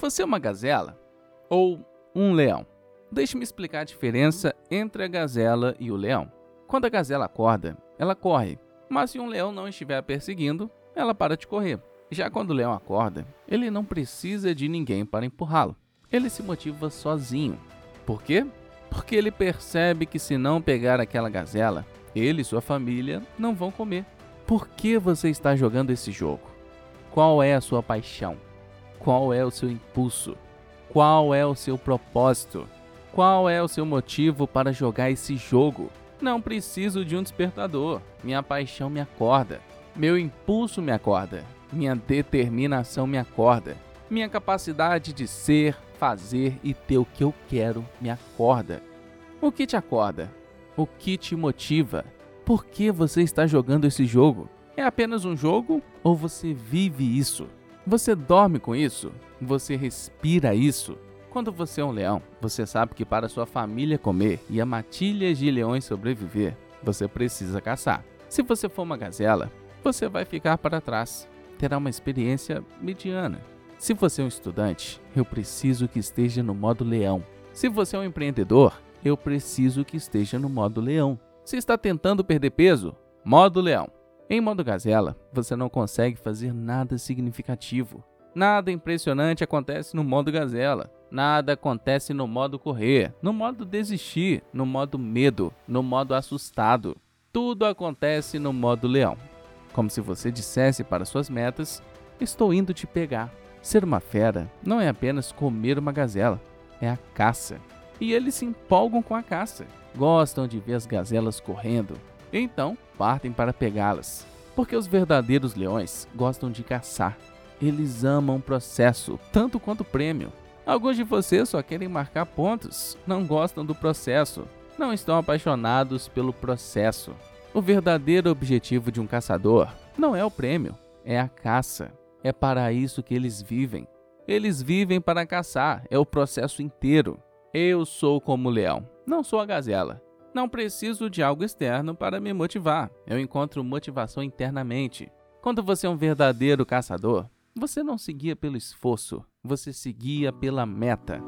Você é uma gazela ou um leão? Deixe-me explicar a diferença entre a gazela e o leão. Quando a gazela acorda, ela corre, mas se um leão não estiver a perseguindo, ela para de correr. Já quando o leão acorda, ele não precisa de ninguém para empurrá-lo. Ele se motiva sozinho. Por quê? Porque ele percebe que se não pegar aquela gazela, ele e sua família não vão comer. Por que você está jogando esse jogo? Qual é a sua paixão? Qual é o seu impulso? Qual é o seu propósito? Qual é o seu motivo para jogar esse jogo? Não preciso de um despertador. Minha paixão me acorda. Meu impulso me acorda. Minha determinação me acorda. Minha capacidade de ser, fazer e ter o que eu quero me acorda. O que te acorda? O que te motiva? Por que você está jogando esse jogo? É apenas um jogo ou você vive isso? Você dorme com isso? Você respira isso? Quando você é um leão, você sabe que para sua família comer e a matilhas de leões sobreviver, você precisa caçar. Se você for uma gazela, você vai ficar para trás, terá uma experiência mediana. Se você é um estudante, eu preciso que esteja no modo leão. Se você é um empreendedor, eu preciso que esteja no modo leão. Se está tentando perder peso, modo leão. Em modo gazela, você não consegue fazer nada significativo. Nada impressionante acontece no modo gazela. Nada acontece no modo correr, no modo desistir, no modo medo, no modo assustado. Tudo acontece no modo leão. Como se você dissesse para suas metas: Estou indo te pegar. Ser uma fera não é apenas comer uma gazela, é a caça. E eles se empolgam com a caça. Gostam de ver as gazelas correndo, então partem para pegá-las. Porque os verdadeiros leões gostam de caçar. Eles amam o processo tanto quanto o prêmio. Alguns de vocês só querem marcar pontos, não gostam do processo, não estão apaixonados pelo processo. O verdadeiro objetivo de um caçador não é o prêmio, é a caça. É para isso que eles vivem. Eles vivem para caçar, é o processo inteiro. Eu sou como o leão, não sou a gazela. Não preciso de algo externo para me motivar. Eu encontro motivação internamente. Quando você é um verdadeiro caçador, você não se guia pelo esforço, você se guia pela meta.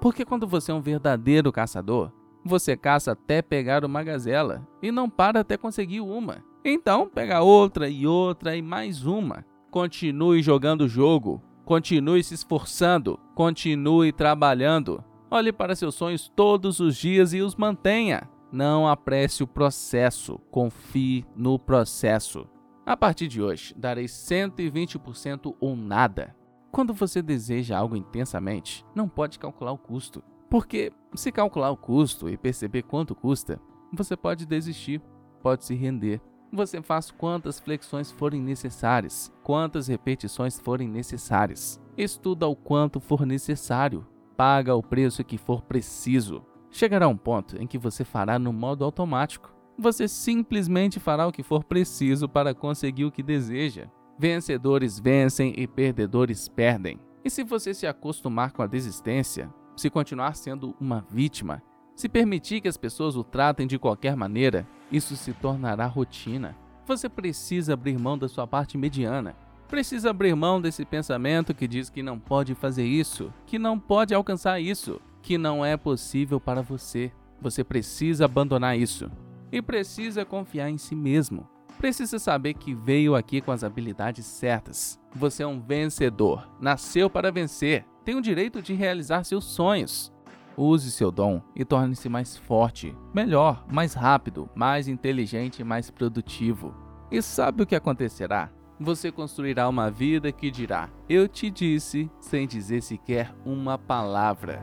Porque quando você é um verdadeiro caçador, você caça até pegar uma gazela e não para até conseguir uma. Então pega outra e outra e mais uma. Continue jogando o jogo, continue se esforçando, continue trabalhando. Olhe para seus sonhos todos os dias e os mantenha. Não apresse o processo, confie no processo. A partir de hoje, darei 120% ou nada. Quando você deseja algo intensamente, não pode calcular o custo. Porque se calcular o custo e perceber quanto custa, você pode desistir, pode se render. Você faz quantas flexões forem necessárias, quantas repetições forem necessárias. Estuda o quanto for necessário. Paga o preço que for preciso. Chegará um ponto em que você fará no modo automático você simplesmente fará o que for preciso para conseguir o que deseja. Vencedores vencem e perdedores perdem. E se você se acostumar com a desistência, se continuar sendo uma vítima, se permitir que as pessoas o tratem de qualquer maneira, isso se tornará rotina. Você precisa abrir mão da sua parte mediana. Precisa abrir mão desse pensamento que diz que não pode fazer isso, que não pode alcançar isso, que não é possível para você. Você precisa abandonar isso e precisa confiar em si mesmo. Precisa saber que veio aqui com as habilidades certas. Você é um vencedor, nasceu para vencer, tem o direito de realizar seus sonhos. Use seu dom e torne-se mais forte, melhor, mais rápido, mais inteligente e mais produtivo. E sabe o que acontecerá? Você construirá uma vida que dirá: Eu te disse, sem dizer sequer uma palavra.